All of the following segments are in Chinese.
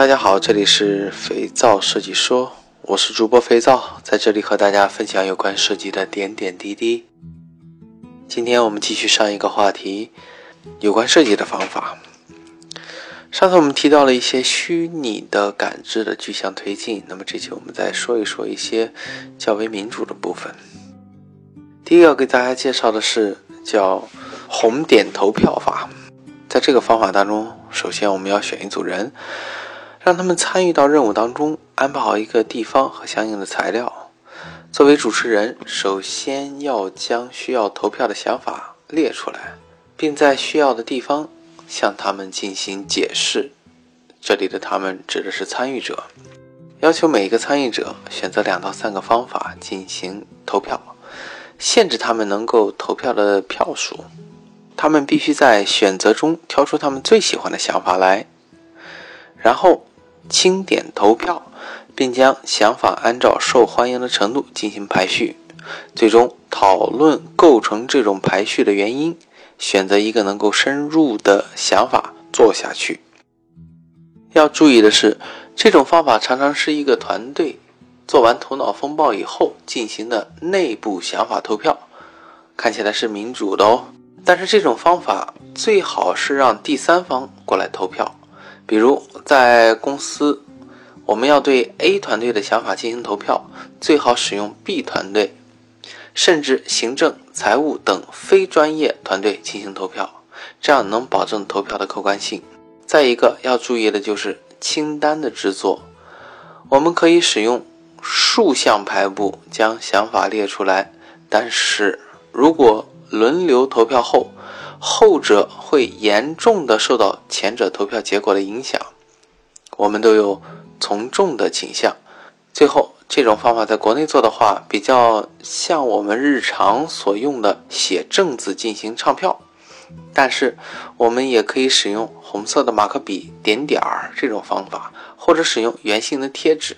大家好，这里是肥皂设计说，我是主播肥皂，在这里和大家分享有关设计的点点滴滴。今天我们继续上一个话题，有关设计的方法。上次我们提到了一些虚拟的感知的具象推进，那么这期我们再说一说一些较为民主的部分。第一个给大家介绍的是叫红点投票法，在这个方法当中，首先我们要选一组人。让他们参与到任务当中，安排好一个地方和相应的材料。作为主持人，首先要将需要投票的想法列出来，并在需要的地方向他们进行解释。这里的“他们”指的是参与者。要求每一个参与者选择两到三个方法进行投票，限制他们能够投票的票数。他们必须在选择中挑出他们最喜欢的想法来，然后。清点投票，并将想法按照受欢迎的程度进行排序，最终讨论构成这种排序的原因，选择一个能够深入的想法做下去。要注意的是，这种方法常常是一个团队做完头脑风暴以后进行的内部想法投票，看起来是民主的哦。但是这种方法最好是让第三方过来投票。比如在公司，我们要对 A 团队的想法进行投票，最好使用 B 团队，甚至行政、财务等非专业团队进行投票，这样能保证投票的客观性。再一个要注意的就是清单的制作，我们可以使用竖向排布将想法列出来，但是如果轮流投票后，后者会严重的受到前者投票结果的影响，我们都有从众的倾向。最后，这种方法在国内做的话，比较像我们日常所用的写正字进行唱票，但是我们也可以使用红色的马克笔点点儿这种方法，或者使用圆形的贴纸。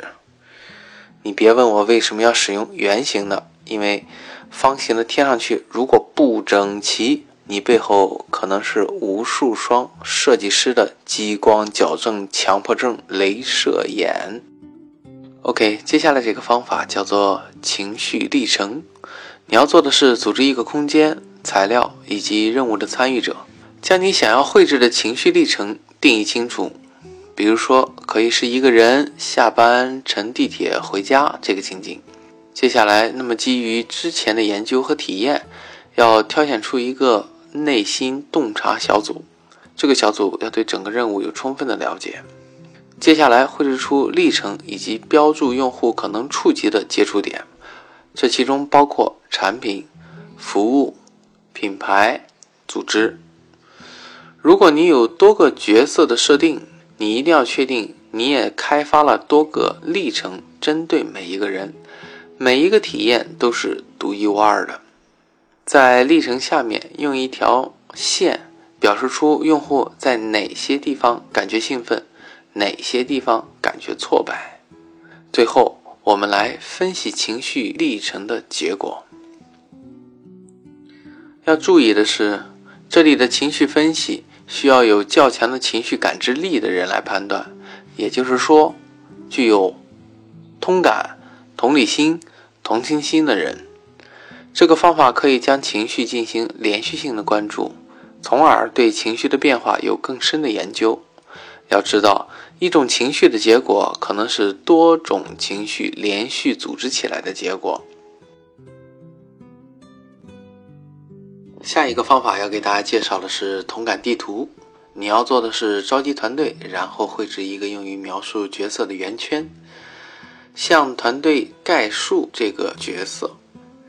你别问我为什么要使用圆形的，因为方形的贴上去如果不整齐。你背后可能是无数双设计师的激光矫正强迫症镭射眼。OK，接下来这个方法叫做情绪历程。你要做的是组织一个空间、材料以及任务的参与者，将你想要绘制的情绪历程定义清楚。比如说，可以是一个人下班乘地铁回家这个情景。接下来，那么基于之前的研究和体验，要挑选出一个。内心洞察小组，这个小组要对整个任务有充分的了解。接下来绘制出历程以及标注用户可能触及的接触点，这其中包括产品、服务、品牌、组织。如果你有多个角色的设定，你一定要确定你也开发了多个历程，针对每一个人，每一个体验都是独一无二的。在历程下面用一条线表示出用户在哪些地方感觉兴奋，哪些地方感觉挫败。最后，我们来分析情绪历程的结果。要注意的是，这里的情绪分析需要有较强的情绪感知力的人来判断，也就是说，具有通感、同理心、同情心的人。这个方法可以将情绪进行连续性的关注，从而对情绪的变化有更深的研究。要知道，一种情绪的结果可能是多种情绪连续组织起来的结果。下一个方法要给大家介绍的是同感地图。你要做的是召集团队，然后绘制一个用于描述角色的圆圈，向团队概述这个角色。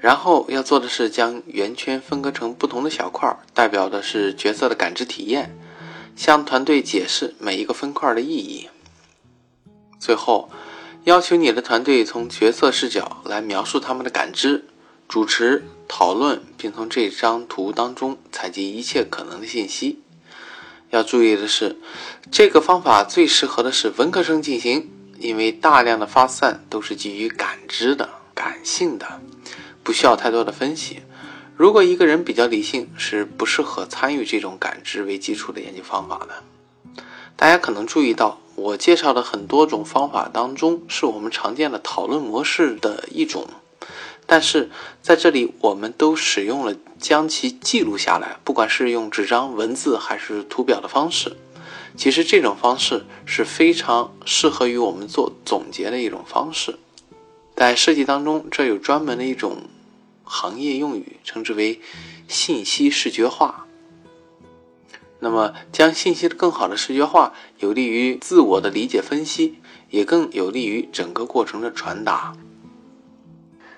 然后要做的是将圆圈分割成不同的小块，代表的是角色的感知体验，向团队解释每一个分块的意义。最后，要求你的团队从角色视角来描述他们的感知，主持讨论，并从这张图当中采集一切可能的信息。要注意的是，这个方法最适合的是文科生进行，因为大量的发散都是基于感知的、感性的。不需要太多的分析。如果一个人比较理性，是不适合参与这种感知为基础的研究方法的。大家可能注意到，我介绍的很多种方法当中，是我们常见的讨论模式的一种。但是在这里，我们都使用了将其记录下来，不管是用纸张、文字还是图表的方式。其实这种方式是非常适合于我们做总结的一种方式。在设计当中，这有专门的一种行业用语，称之为信息视觉化。那么，将信息的更好的视觉化，有利于自我的理解分析，也更有利于整个过程的传达。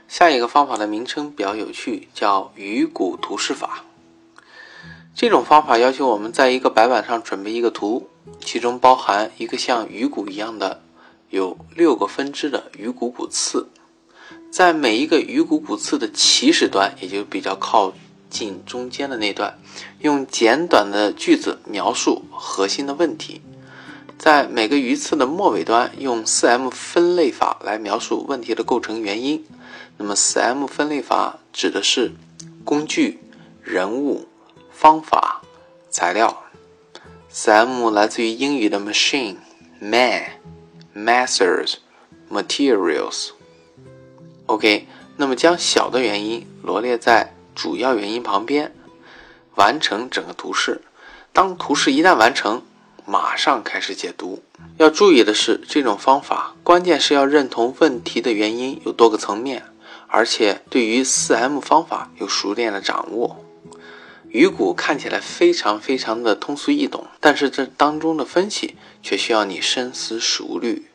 下一个方法的名称比较有趣，叫鱼骨图示法。这种方法要求我们在一个白板上准备一个图，其中包含一个像鱼骨一样的有六个分支的鱼骨骨刺，在每一个鱼骨骨刺的起始端，也就比较靠近中间的那段，用简短的句子描述核心的问题；在每个鱼刺的末尾端，用四 M 分类法来描述问题的构成原因。那么，四 M 分类法指的是工具、人物、方法、材料。四 M 来自于英语的 machine、man、methods、materials。OK，那么将小的原因罗列在主要原因旁边，完成整个图示。当图示一旦完成，马上开始解读。要注意的是，这种方法关键是要认同问题的原因有多个层面。而且对于四 M 方法有熟练的掌握，鱼骨看起来非常非常的通俗易懂，但是这当中的分析却需要你深思熟虑。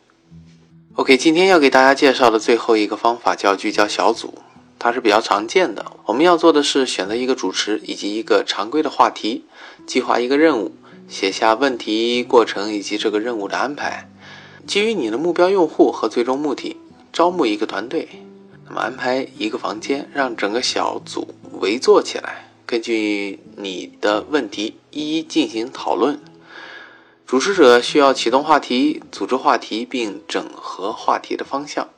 OK，今天要给大家介绍的最后一个方法叫聚焦小组，它是比较常见的。我们要做的是选择一个主持以及一个常规的话题，计划一个任务，写下问题、过程以及这个任务的安排，基于你的目标用户和最终目的，招募一个团队。那么安排一个房间，让整个小组围坐起来，根据你的问题一一进行讨论。主持者需要启动话题、组织话题并整合话题的方向。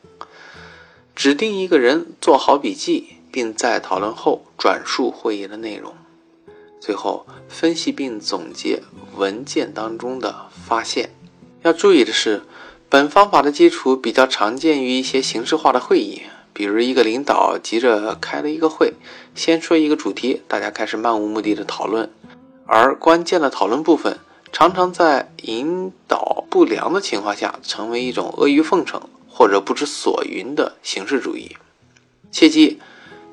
指定一个人做好笔记，并在讨论后转述会议的内容。最后分析并总结文件当中的发现。要注意的是，本方法的基础比较常见于一些形式化的会议。比如一个领导急着开了一个会，先说一个主题，大家开始漫无目的的讨论，而关键的讨论部分常常在引导不良的情况下，成为一种阿谀奉承或者不知所云的形式主义。切记，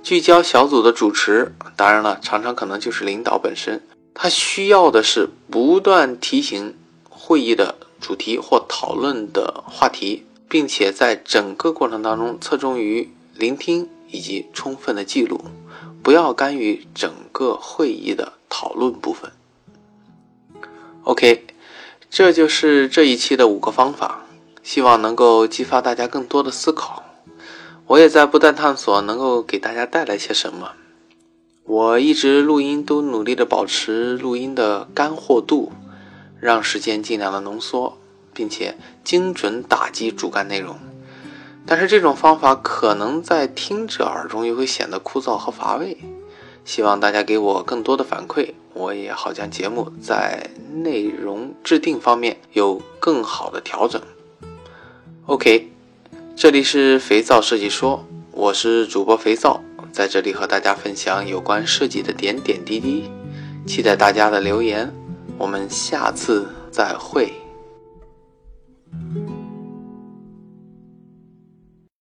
聚焦小组的主持，当然了，常常可能就是领导本身，他需要的是不断提醒会议的主题或讨论的话题。并且在整个过程当中侧重于聆听以及充分的记录，不要干预整个会议的讨论部分。OK，这就是这一期的五个方法，希望能够激发大家更多的思考。我也在不断探索能够给大家带来些什么。我一直录音都努力的保持录音的干货度，让时间尽量的浓缩。并且精准打击主干内容，但是这种方法可能在听者耳中又会显得枯燥和乏味。希望大家给我更多的反馈，我也好将节目在内容制定方面有更好的调整。OK，这里是肥皂设计说，我是主播肥皂，在这里和大家分享有关设计的点点滴滴，期待大家的留言，我们下次再会。